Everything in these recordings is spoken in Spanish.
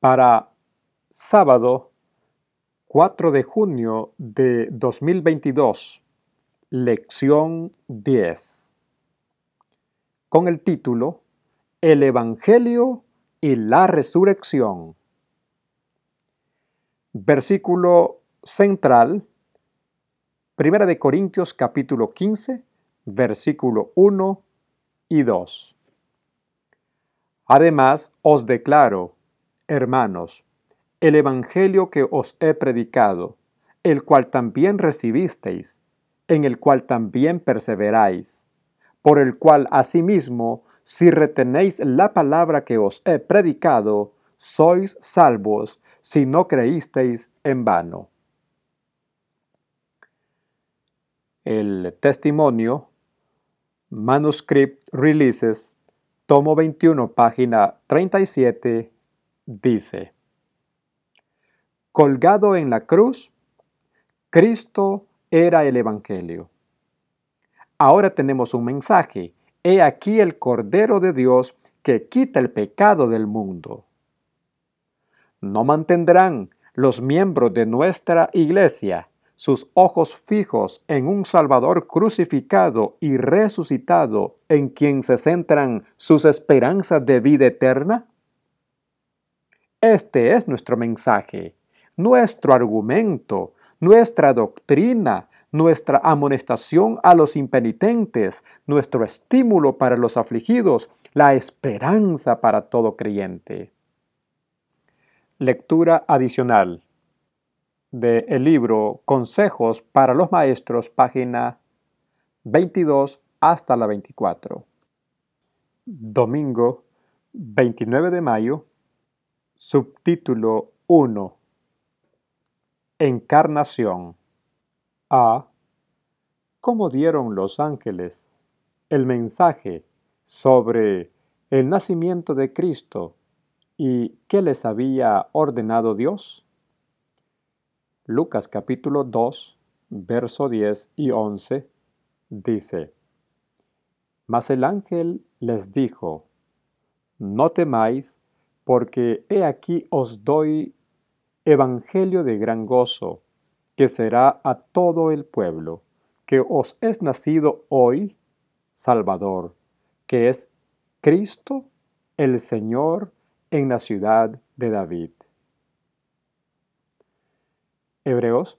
Para sábado 4 de junio de 2022, lección 10, con el título El Evangelio y la Resurrección. Versículo central, Primera de Corintios capítulo 15, versículo 1 y 2. Además os declaro, hermanos, el Evangelio que os he predicado, el cual también recibisteis, en el cual también perseveráis, por el cual asimismo, si retenéis la palabra que os he predicado, sois salvos si no creísteis en vano. El testimonio, Manuscript Releases, tomo 21, página 37, dice, Colgado en la cruz, Cristo era el Evangelio. Ahora tenemos un mensaje. He aquí el Cordero de Dios que quita el pecado del mundo. No mantendrán los miembros de nuestra iglesia sus ojos fijos en un Salvador crucificado y resucitado en quien se centran sus esperanzas de vida eterna? Este es nuestro mensaje, nuestro argumento, nuestra doctrina, nuestra amonestación a los impenitentes, nuestro estímulo para los afligidos, la esperanza para todo creyente. Lectura adicional del el libro Consejos para los Maestros, página 22 hasta la 24. Domingo 29 de mayo, subtítulo 1. Encarnación. A. ¿Cómo dieron los ángeles el mensaje sobre el nacimiento de Cristo y qué les había ordenado Dios? Lucas capítulo 2, verso 10 y 11 dice, Mas el ángel les dijo, No temáis, porque he aquí os doy evangelio de gran gozo, que será a todo el pueblo, que os es nacido hoy Salvador, que es Cristo el Señor en la ciudad de David. Hebreos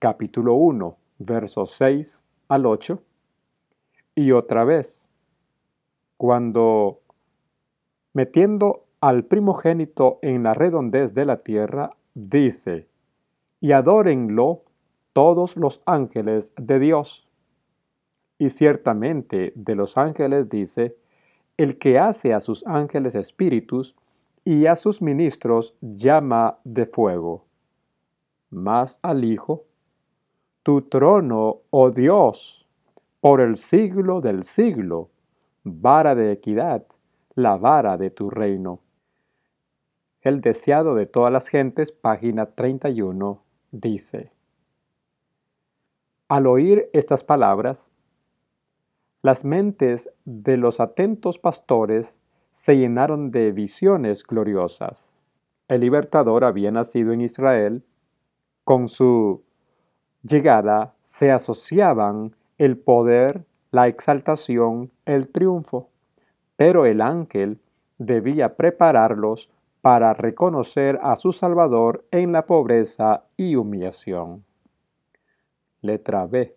capítulo 1, versos 6 al 8. Y otra vez, cuando metiendo al primogénito en la redondez de la tierra, dice, y adórenlo todos los ángeles de Dios. Y ciertamente de los ángeles dice, el que hace a sus ángeles espíritus y a sus ministros llama de fuego más al Hijo, tu trono, oh Dios, por el siglo del siglo, vara de equidad, la vara de tu reino. El deseado de todas las gentes, página 31, dice, Al oír estas palabras, las mentes de los atentos pastores se llenaron de visiones gloriosas. El libertador había nacido en Israel con su llegada se asociaban el poder, la exaltación, el triunfo, pero el ángel debía prepararlos para reconocer a su Salvador en la pobreza y humillación. Letra B.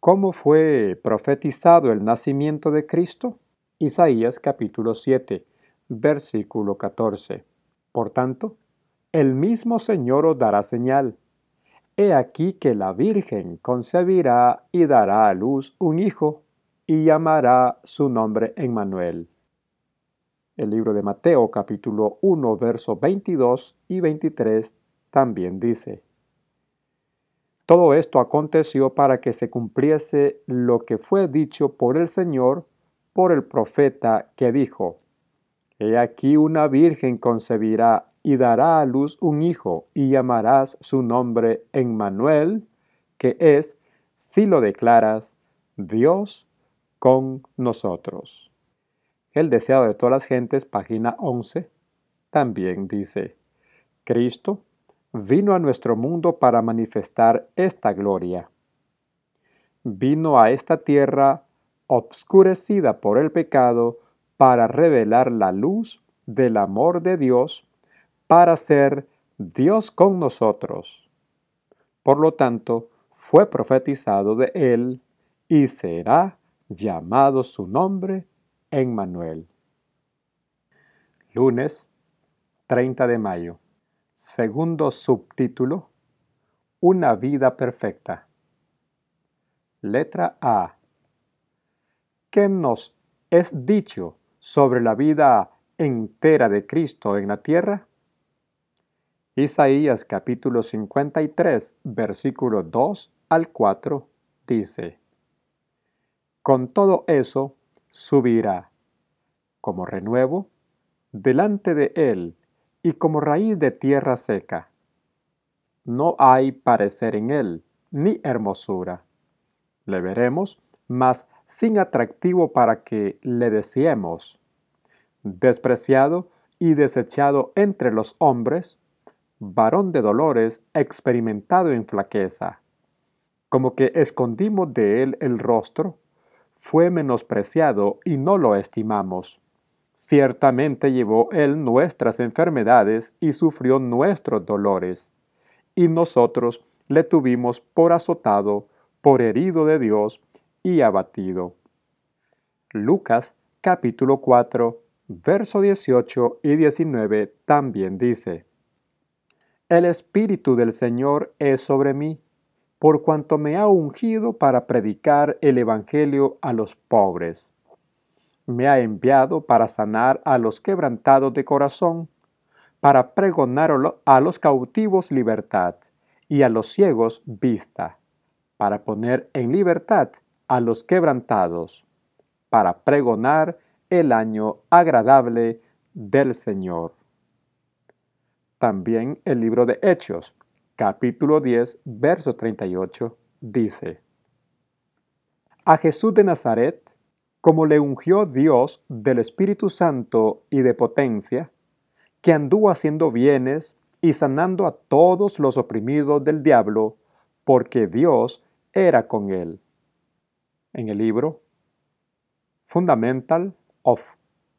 ¿Cómo fue profetizado el nacimiento de Cristo? Isaías capítulo 7, versículo 14. Por tanto, el mismo Señor os dará señal. He aquí que la Virgen concebirá y dará a luz un hijo, y llamará su nombre Emmanuel. El libro de Mateo capítulo 1 versos 22 y 23 también dice, Todo esto aconteció para que se cumpliese lo que fue dicho por el Señor por el profeta que dijo, He aquí una virgen concebirá y dará a luz un hijo, y llamarás su nombre Emmanuel, que es, si lo declaras, Dios con nosotros. El deseado de todas las gentes, página 11, también dice, Cristo vino a nuestro mundo para manifestar esta gloria. Vino a esta tierra obscurecida por el pecado para revelar la luz del amor de Dios, para ser Dios con nosotros. Por lo tanto, fue profetizado de él y será llamado su nombre Emmanuel. Lunes 30 de mayo. Segundo subtítulo. Una vida perfecta. Letra A. ¿Qué nos es dicho sobre la vida entera de Cristo en la tierra? Isaías capítulo 53, versículo 2 al 4 dice, Con todo eso subirá como renuevo delante de él y como raíz de tierra seca. No hay parecer en él, ni hermosura. Le veremos, mas sin atractivo para que le deseemos. Despreciado y desechado entre los hombres, varón de dolores, experimentado en flaqueza. Como que escondimos de él el rostro, fue menospreciado y no lo estimamos. Ciertamente llevó Él nuestras enfermedades y sufrió nuestros dolores. Y nosotros le tuvimos por azotado, por herido de Dios y abatido. Lucas capítulo 4, verso 18 y 19 también dice, El Espíritu del Señor es sobre mí, por cuanto me ha ungido para predicar el Evangelio a los pobres me ha enviado para sanar a los quebrantados de corazón, para pregonar a los cautivos libertad y a los ciegos vista, para poner en libertad a los quebrantados, para pregonar el año agradable del Señor. También el libro de Hechos, capítulo 10, verso 38, dice, A Jesús de Nazaret, como le ungió Dios del Espíritu Santo y de potencia, que anduvo haciendo bienes y sanando a todos los oprimidos del diablo, porque Dios era con él. En el libro Fundamental of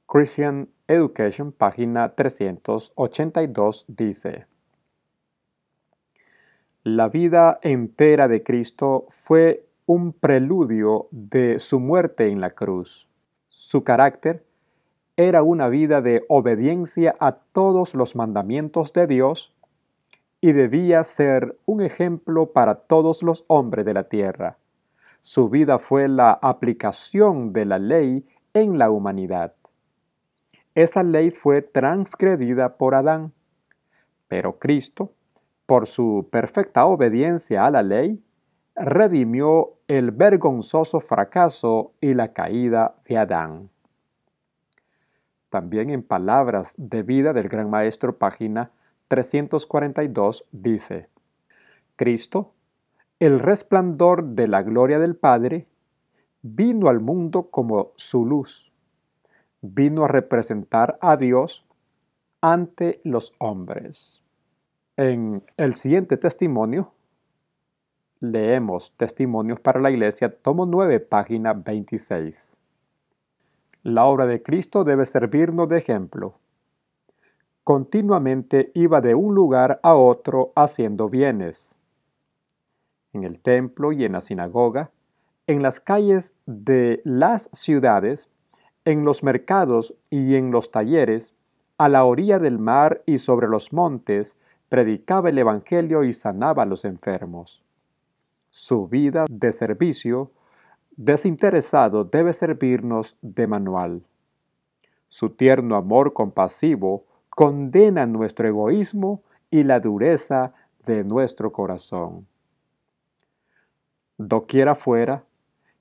Christian Education, página 382, dice, La vida entera de Cristo fue un preludio de su muerte en la cruz. Su carácter era una vida de obediencia a todos los mandamientos de Dios y debía ser un ejemplo para todos los hombres de la tierra. Su vida fue la aplicación de la ley en la humanidad. Esa ley fue transgredida por Adán, pero Cristo, por su perfecta obediencia a la ley, redimió el vergonzoso fracaso y la caída de Adán. También en Palabras de Vida del Gran Maestro, página 342, dice, Cristo, el resplandor de la gloria del Padre, vino al mundo como su luz, vino a representar a Dios ante los hombres. En el siguiente testimonio, Leemos Testimonios para la Iglesia, tomo 9, página 26. La obra de Cristo debe servirnos de ejemplo. Continuamente iba de un lugar a otro haciendo bienes. En el templo y en la sinagoga, en las calles de las ciudades, en los mercados y en los talleres, a la orilla del mar y sobre los montes, predicaba el Evangelio y sanaba a los enfermos. Su vida de servicio desinteresado debe servirnos de manual. Su tierno amor compasivo condena nuestro egoísmo y la dureza de nuestro corazón. Doquiera fuera,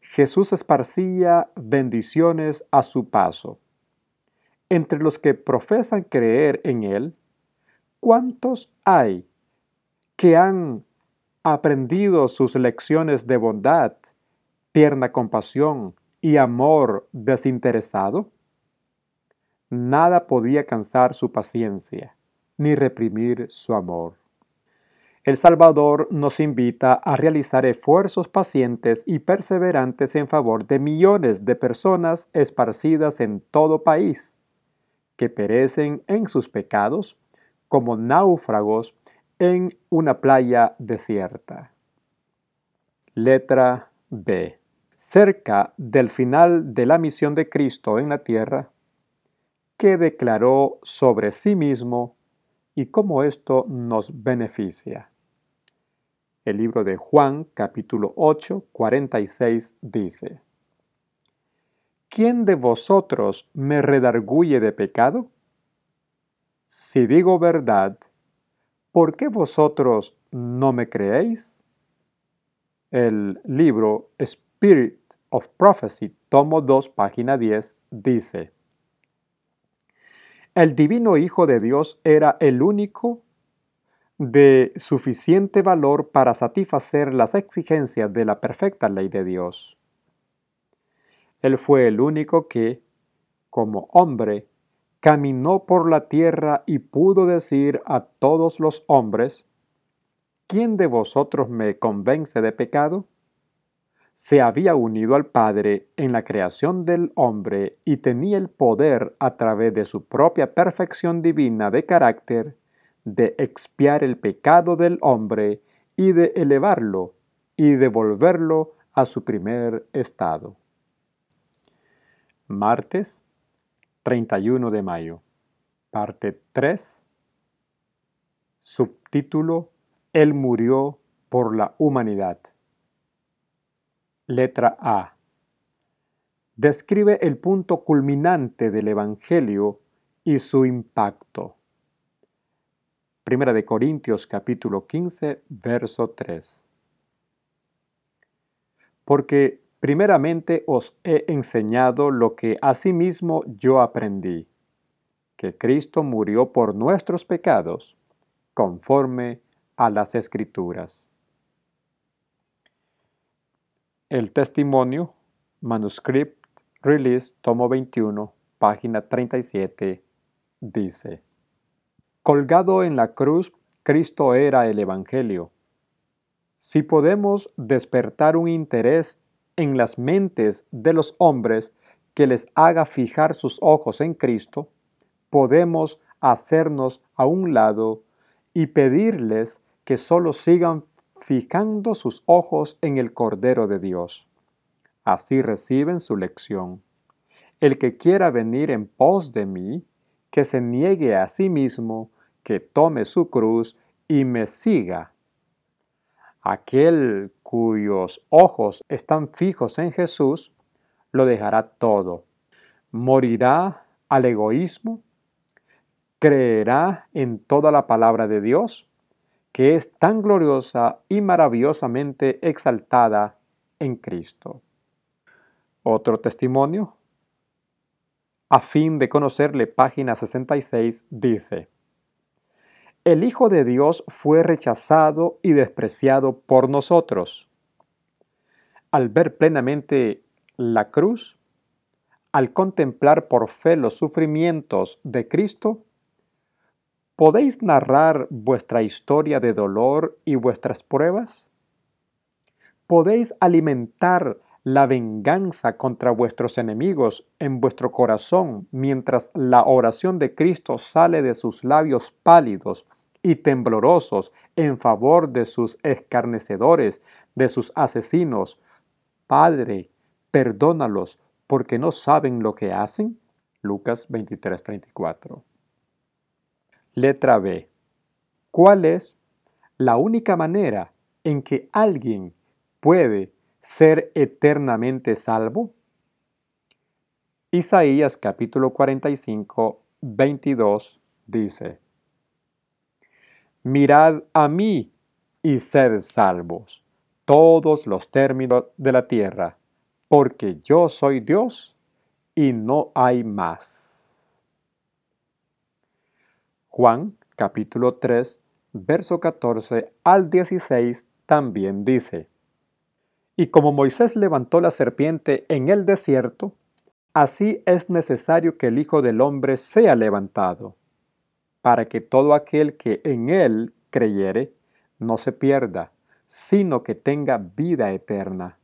Jesús esparcía bendiciones a su paso. Entre los que profesan creer en Él, ¿cuántos hay que han aprendido sus lecciones de bondad, tierna compasión y amor desinteresado? nada podía cansar su paciencia, ni reprimir su amor. El Salvador nos invita a realizar esfuerzos pacientes y perseverantes en favor de millones de personas esparcidas en todo país, que perecen en sus pecados como náufragos en una playa desierta. Letra B. Cerca del final de la misión de Cristo en la tierra, que declaró sobre sí mismo y cómo esto nos beneficia. El libro de Juan capítulo 8, 46 dice, ¿Quién de vosotros me redarguye de pecado? Si digo verdad, ¿por qué vosotros no me creéis? El libro Spirit of Prophecy, tomo 2, página 10, dice, El divino Hijo de Dios era el único de suficiente valor para satisfacer las exigencias de la perfecta ley de Dios. Él fue el único que, como hombre, caminó por la tierra y pudo decir a todos los hombres, ¿quién de vosotros me convence de pecado? Se había unido al Padre en la creación del hombre y tenía el poder a través de su propia perfección divina de carácter de expiar el pecado del hombre y de elevarlo y devolverlo a su primer estado. Martes 31 de mayo. Parte 3. Subtítulo Él murió por la humanidad. Letra A. Describe el punto culminante del Evangelio y su impacto. Primera de Corintios capítulo 15, verso 3. Porque Primeramente os he enseñado lo que asimismo yo aprendí, que Cristo murió por nuestros pecados, conforme a las Escrituras. El testimonio, manuscript release, tomo 21, página 37, dice, Colgado en la cruz, Cristo era el Evangelio. Si podemos despertar un interés en las mentes de los hombres que les haga fijar sus ojos en Cristo, podemos hacernos a un lado y pedirles que solo sigan fijando sus ojos en el Cordero de Dios. Así reciben su lección. El que quiera venir en pos de mí, que se niegue a sí mismo, que tome su cruz y me siga. Aquel cuyos ojos están fijos en Jesús, lo dejará todo. Morirá al egoísmo, creerá en toda la palabra de Dios, que es tan gloriosa y maravillosamente exaltada en Cristo. Otro testimonio. A fin de conocerle, página 66 dice, el Hijo de Dios fue rechazado y despreciado por nosotros. Al ver plenamente la cruz, al contemplar por fe los sufrimientos de Cristo, ¿podéis narrar vuestra historia de dolor y vuestras pruebas? ¿Podéis alimentar la venganza contra vuestros enemigos en vuestro corazón mientras la oración de Cristo sale de sus labios pálidos y temblorosos en favor de sus escarnecedores, de sus asesinos. Padre, perdónalos porque no saben lo que hacen. Lucas 23:34. Letra B. ¿Cuál es la única manera en que alguien puede ser eternamente salvo? Isaías capítulo 45, 22 dice, Mirad a mí y sed salvos, todos los términos de la tierra, porque yo soy Dios y no hay más. Juan capítulo 3, verso 14 al 16 también dice, Y como Moisés levantó la serpiente en el desierto, así es necesario que el Hijo del Hombre sea levantado, para que todo aquel que en él creyere no se pierda, sino que tenga vida eterna.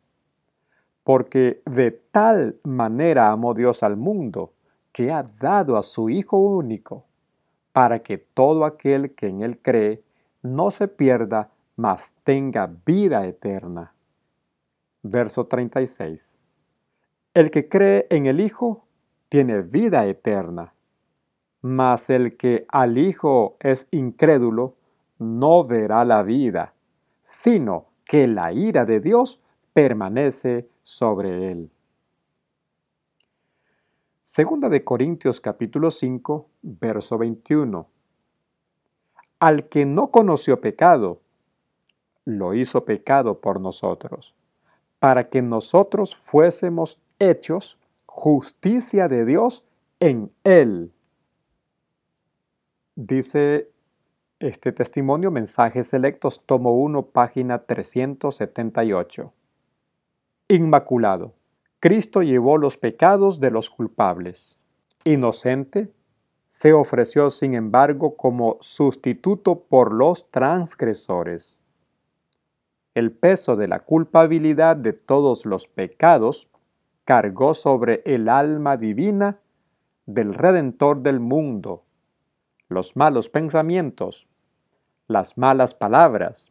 Porque de tal manera amó Dios al mundo, que ha dado a su Hijo único, para que todo aquel que en él cree no se pierda, mas tenga vida eterna. Verso 36. El que cree en el Hijo tiene vida eterna, mas el que al Hijo es incrédulo no verá la vida, sino que la ira de Dios permanece sobre él. Segunda de Corintios capítulo 5, verso 21. Al que no conoció pecado, lo hizo pecado por nosotros, para que nosotros fuésemos hechos justicia de Dios en él. Dice este testimonio, Mensajes Selectos, tomo 1, página 378. Inmaculado. Cristo llevó los pecados de los culpables. Inocente, se ofreció sin embargo como sustituto por los transgresores. El peso de la culpabilidad de todos los pecados cargó sobre el alma divina del Redentor del mundo. Los malos pensamientos, las malas palabras,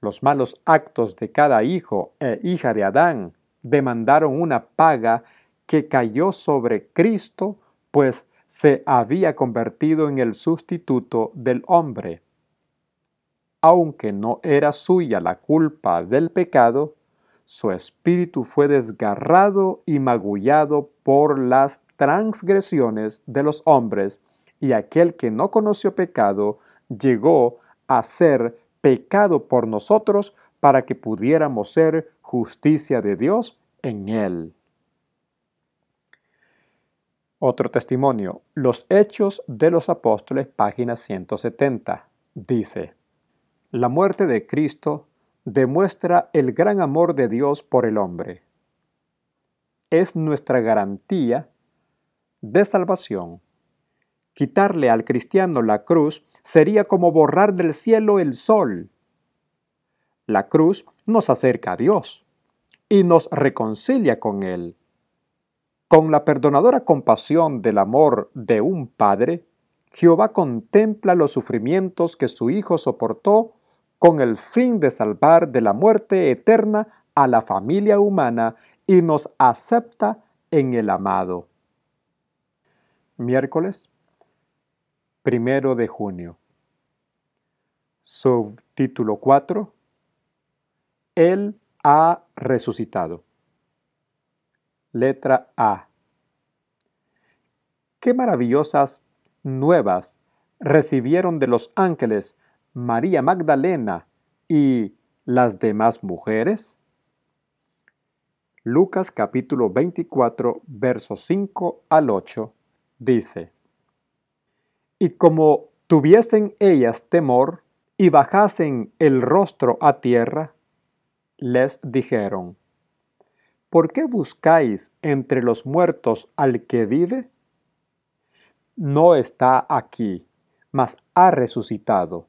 los malos actos de cada hijo e hija de Adán demandaron una paga que cayó sobre Cristo, pues se había convertido en el sustituto del hombre. Aunque no era suya la culpa del pecado, su espíritu fue desgarrado y magullado por las transgresiones de los hombres, y aquel que no conoció pecado llegó a ser pecado por nosotros para que pudiéramos ser justicia de Dios en él. Otro testimonio, Los Hechos de los Apóstoles, página 170, dice, La muerte de Cristo demuestra el gran amor de Dios por el hombre. Es nuestra garantía de salvación. Quitarle al cristiano la cruz sería como borrar del cielo el sol. La cruz nos acerca a Dios y nos reconcilia con Él. Con la perdonadora compasión del amor de un Padre, Jehová contempla los sufrimientos que su Hijo soportó con el fin de salvar de la muerte eterna a la familia humana y nos acepta en el amado. Miércoles primero de junio. Subtítulo 4. Él ha resucitado. Letra A. Qué maravillosas nuevas recibieron de los ángeles María Magdalena y las demás mujeres. Lucas capítulo 24, versos 5 al 8 dice, y como tuviesen ellas temor y bajasen el rostro a tierra, les dijeron, ¿por qué buscáis entre los muertos al que vive? No está aquí, mas ha resucitado.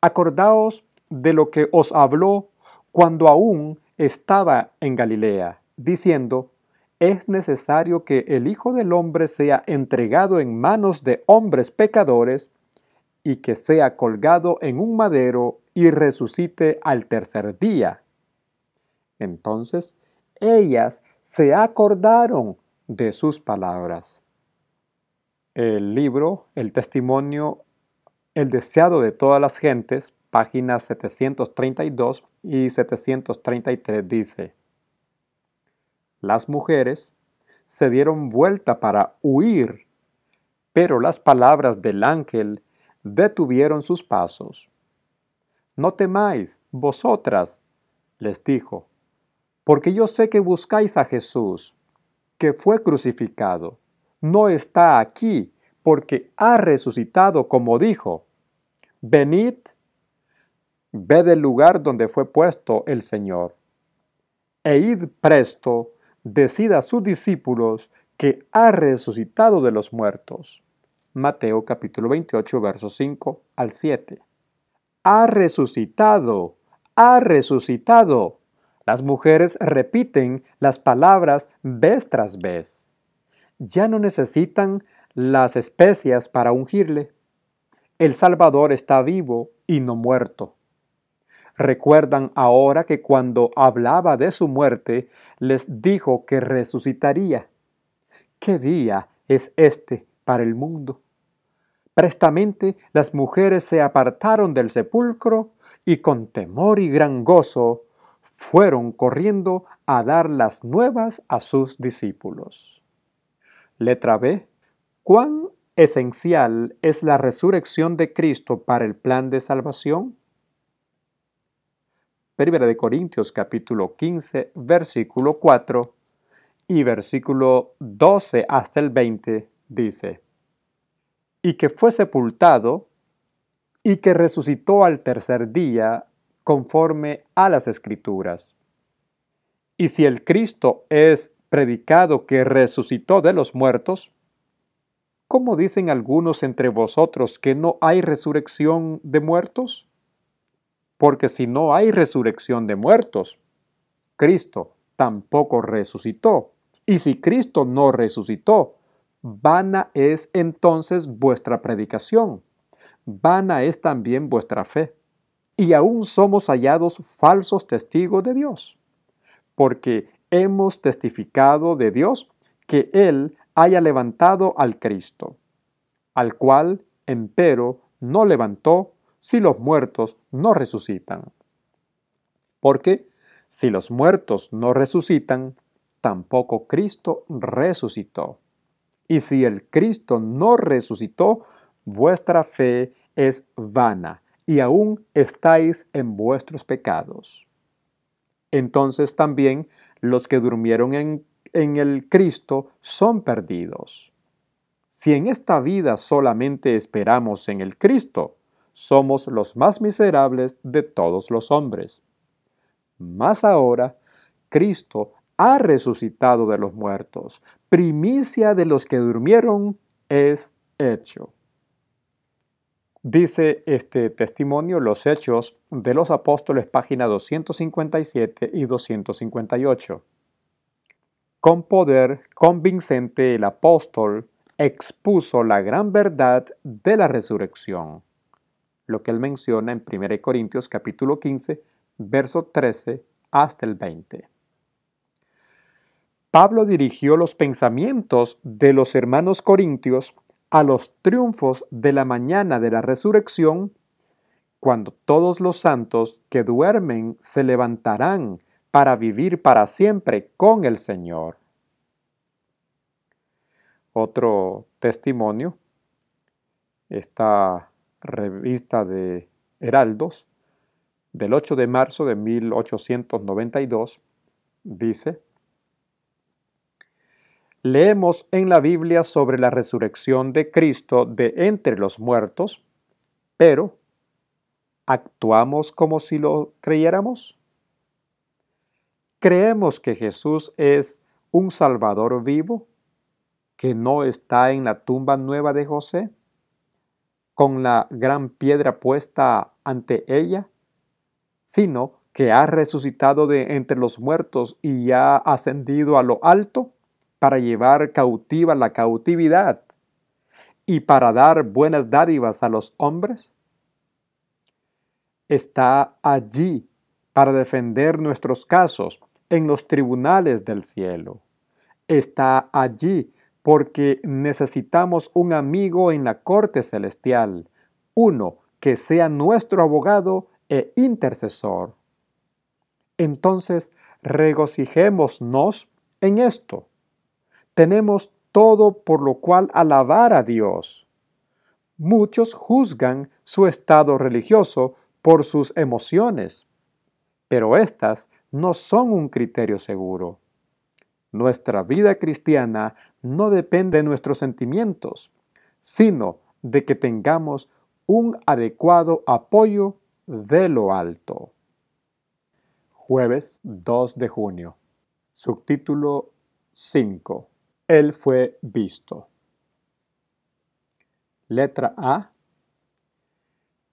Acordaos de lo que os habló cuando aún estaba en Galilea, diciendo, es necesario que el Hijo del Hombre sea entregado en manos de hombres pecadores y que sea colgado en un madero y resucite al tercer día. Entonces ellas se acordaron de sus palabras. El libro, el testimonio, el deseado de todas las gentes, páginas 732 y 733 dice, las mujeres se dieron vuelta para huir, pero las palabras del ángel detuvieron sus pasos. No temáis, vosotras, les dijo, porque yo sé que buscáis a Jesús, que fue crucificado. No está aquí, porque ha resucitado como dijo. Venid, ved el lugar donde fue puesto el Señor, e id presto decida a sus discípulos que ha resucitado de los muertos. Mateo capítulo 28, versos 5 al 7. Ha resucitado, ha resucitado. Las mujeres repiten las palabras vez tras vez. Ya no necesitan las especias para ungirle. El Salvador está vivo y no muerto. Recuerdan ahora que cuando hablaba de su muerte, les dijo que resucitaría. ¿Qué día es este para el mundo? Prestamente las mujeres se apartaron del sepulcro y con temor y gran gozo fueron corriendo a dar las nuevas a sus discípulos. Letra B. ¿Cuán esencial es la resurrección de Cristo para el plan de salvación? Primera de Corintios capítulo 15, versículo 4 y versículo 12 hasta el 20 dice, y que fue sepultado y que resucitó al tercer día conforme a las escrituras. Y si el Cristo es predicado que resucitó de los muertos, ¿cómo dicen algunos entre vosotros que no hay resurrección de muertos? Porque si no hay resurrección de muertos, Cristo tampoco resucitó. Y si Cristo no resucitó, vana es entonces vuestra predicación, vana es también vuestra fe. Y aún somos hallados falsos testigos de Dios, porque hemos testificado de Dios que Él haya levantado al Cristo, al cual, empero, no levantó si los muertos no resucitan. Porque si los muertos no resucitan, tampoco Cristo resucitó. Y si el Cristo no resucitó, vuestra fe es vana y aún estáis en vuestros pecados. Entonces también los que durmieron en, en el Cristo son perdidos. Si en esta vida solamente esperamos en el Cristo, somos los más miserables de todos los hombres. Más ahora, Cristo ha resucitado de los muertos. Primicia de los que durmieron es hecho. Dice este testimonio Los Hechos de los Apóstoles, página 257 y 258. Con poder convincente el apóstol expuso la gran verdad de la resurrección lo que él menciona en 1 Corintios capítulo 15, verso 13 hasta el 20. Pablo dirigió los pensamientos de los hermanos corintios a los triunfos de la mañana de la resurrección, cuando todos los santos que duermen se levantarán para vivir para siempre con el Señor. Otro testimonio está revista de Heraldos, del 8 de marzo de 1892, dice, Leemos en la Biblia sobre la resurrección de Cristo de entre los muertos, pero ¿actuamos como si lo creyéramos? ¿Creemos que Jesús es un Salvador vivo, que no está en la tumba nueva de José? Con la gran piedra puesta ante ella, sino que ha resucitado de entre los muertos y ha ascendido a lo alto para llevar cautiva la cautividad y para dar buenas dádivas a los hombres? Está allí para defender nuestros casos en los tribunales del cielo. Está allí porque necesitamos un amigo en la corte celestial, uno que sea nuestro abogado e intercesor. Entonces, regocijémonos en esto. Tenemos todo por lo cual alabar a Dios. Muchos juzgan su estado religioso por sus emociones, pero estas no son un criterio seguro. Nuestra vida cristiana no depende de nuestros sentimientos, sino de que tengamos un adecuado apoyo de lo alto. Jueves 2 de junio. Subtítulo 5. Él fue visto. Letra A.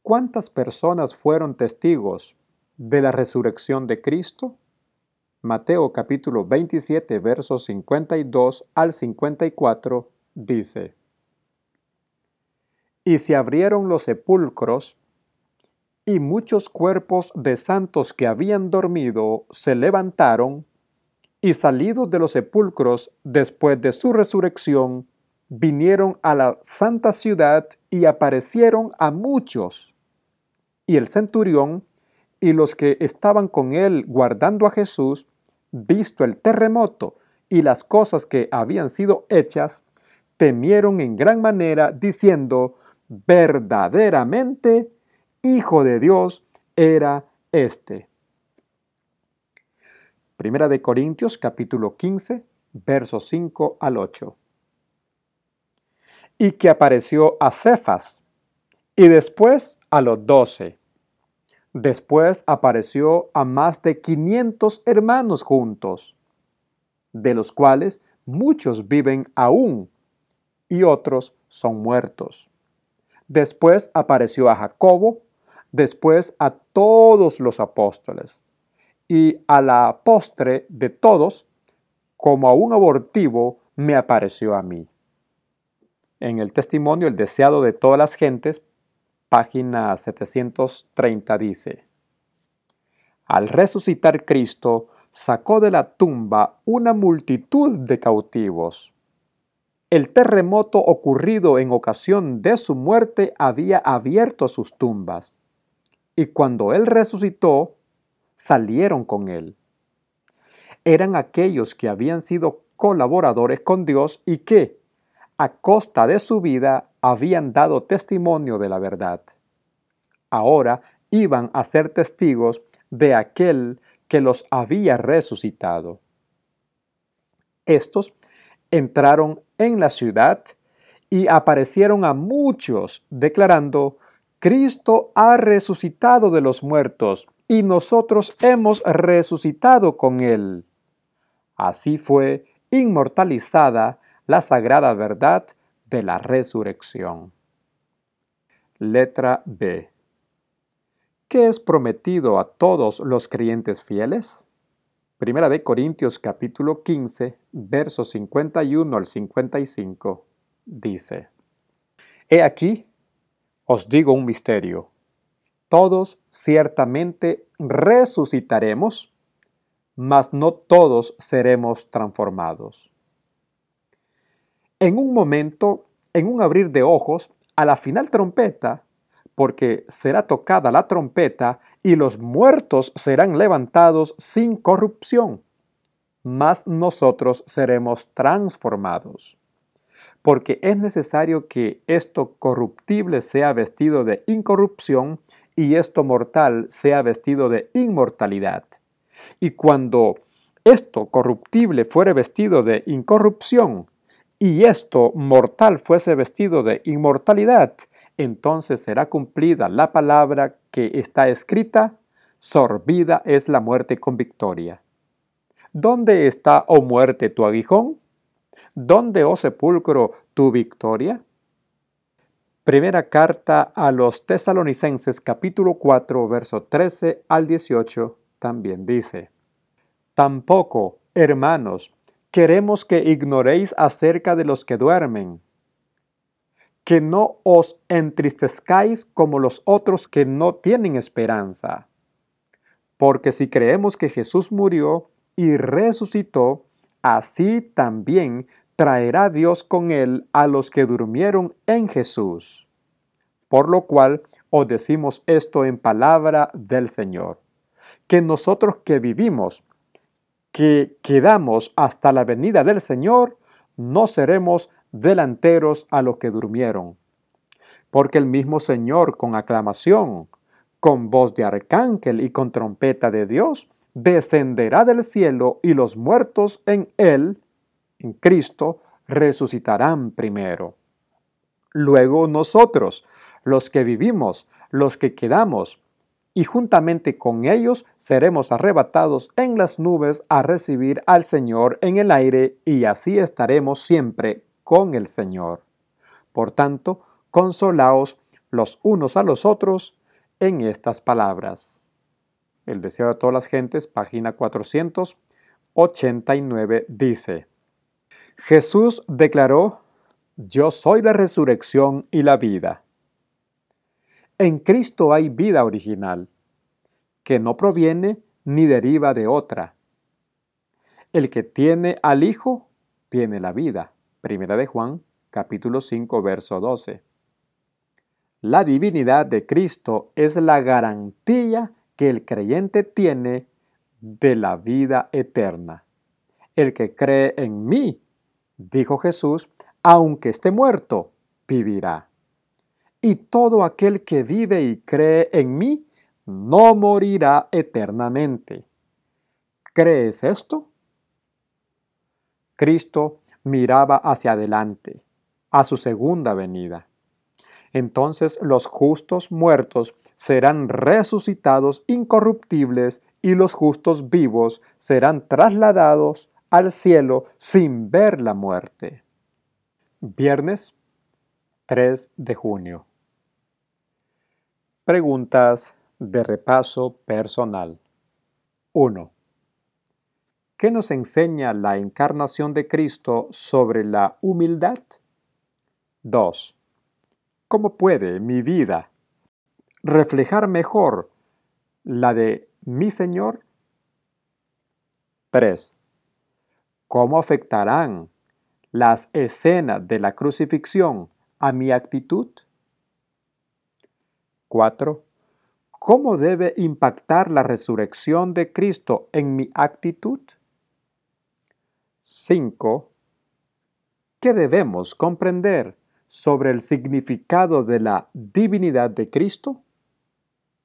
¿Cuántas personas fueron testigos de la resurrección de Cristo? Mateo capítulo 27 versos 52 al 54 dice, Y se abrieron los sepulcros, y muchos cuerpos de santos que habían dormido se levantaron, y salidos de los sepulcros después de su resurrección, vinieron a la santa ciudad y aparecieron a muchos. Y el centurión y los que estaban con él guardando a Jesús, visto el terremoto y las cosas que habían sido hechas, temieron en gran manera, diciendo, verdaderamente, Hijo de Dios era este. Primera de Corintios capítulo 15, versos 5 al 8 y que apareció a Cefas, y después a los doce. Después apareció a más de 500 hermanos juntos, de los cuales muchos viven aún y otros son muertos. Después apareció a Jacobo, después a todos los apóstoles, y a la postre de todos, como a un abortivo, me apareció a mí en el testimonio El deseado de todas las gentes, página 730 dice, Al resucitar Cristo, sacó de la tumba una multitud de cautivos. El terremoto ocurrido en ocasión de su muerte había abierto sus tumbas, y cuando Él resucitó, salieron con Él. Eran aquellos que habían sido colaboradores con Dios y que, a costa de su vida habían dado testimonio de la verdad. Ahora iban a ser testigos de aquel que los había resucitado. Estos entraron en la ciudad y aparecieron a muchos, declarando, Cristo ha resucitado de los muertos y nosotros hemos resucitado con él. Así fue inmortalizada la sagrada verdad de la resurrección. Letra B. ¿Qué es prometido a todos los creyentes fieles? Primera de Corintios capítulo 15, versos 51 al 55, dice, He aquí, os digo un misterio, todos ciertamente resucitaremos, mas no todos seremos transformados en un momento, en un abrir de ojos, a la final trompeta, porque será tocada la trompeta y los muertos serán levantados sin corrupción, mas nosotros seremos transformados. Porque es necesario que esto corruptible sea vestido de incorrupción y esto mortal sea vestido de inmortalidad. Y cuando esto corruptible fuere vestido de incorrupción y esto mortal fuese vestido de inmortalidad, entonces será cumplida la palabra que está escrita, sorbida es la muerte con victoria. ¿Dónde está, oh muerte, tu aguijón? ¿Dónde, oh sepulcro, tu victoria? Primera carta a los tesalonicenses capítulo 4 verso 13 al 18 también dice, Tampoco, hermanos, queremos que ignoréis acerca de los que duermen, que no os entristezcáis como los otros que no tienen esperanza. Porque si creemos que Jesús murió y resucitó, así también traerá Dios con él a los que durmieron en Jesús. Por lo cual os decimos esto en palabra del Señor, que nosotros que vivimos, que quedamos hasta la venida del Señor, no seremos delanteros a los que durmieron. Porque el mismo Señor con aclamación, con voz de arcángel y con trompeta de Dios, descenderá del cielo y los muertos en Él, en Cristo, resucitarán primero. Luego nosotros, los que vivimos, los que quedamos, y juntamente con ellos seremos arrebatados en las nubes a recibir al Señor en el aire y así estaremos siempre con el Señor. Por tanto, consolaos los unos a los otros en estas palabras. El deseo de todas las gentes, página 489, dice, Jesús declaró, Yo soy la resurrección y la vida. En Cristo hay vida original, que no proviene ni deriva de otra. El que tiene al Hijo, tiene la vida. Primera de Juan, capítulo 5, verso 12. La divinidad de Cristo es la garantía que el creyente tiene de la vida eterna. El que cree en mí, dijo Jesús, aunque esté muerto, vivirá y todo aquel que vive y cree en mí no morirá eternamente. ¿Crees esto? Cristo miraba hacia adelante, a su segunda venida. Entonces los justos muertos serán resucitados incorruptibles y los justos vivos serán trasladados al cielo sin ver la muerte. Viernes 3 de junio. Preguntas de repaso personal. 1. ¿Qué nos enseña la encarnación de Cristo sobre la humildad? 2. ¿Cómo puede mi vida reflejar mejor la de mi Señor? 3. ¿Cómo afectarán las escenas de la crucifixión a mi actitud? 4. ¿Cómo debe impactar la resurrección de Cristo en mi actitud? 5. ¿Qué debemos comprender sobre el significado de la divinidad de Cristo?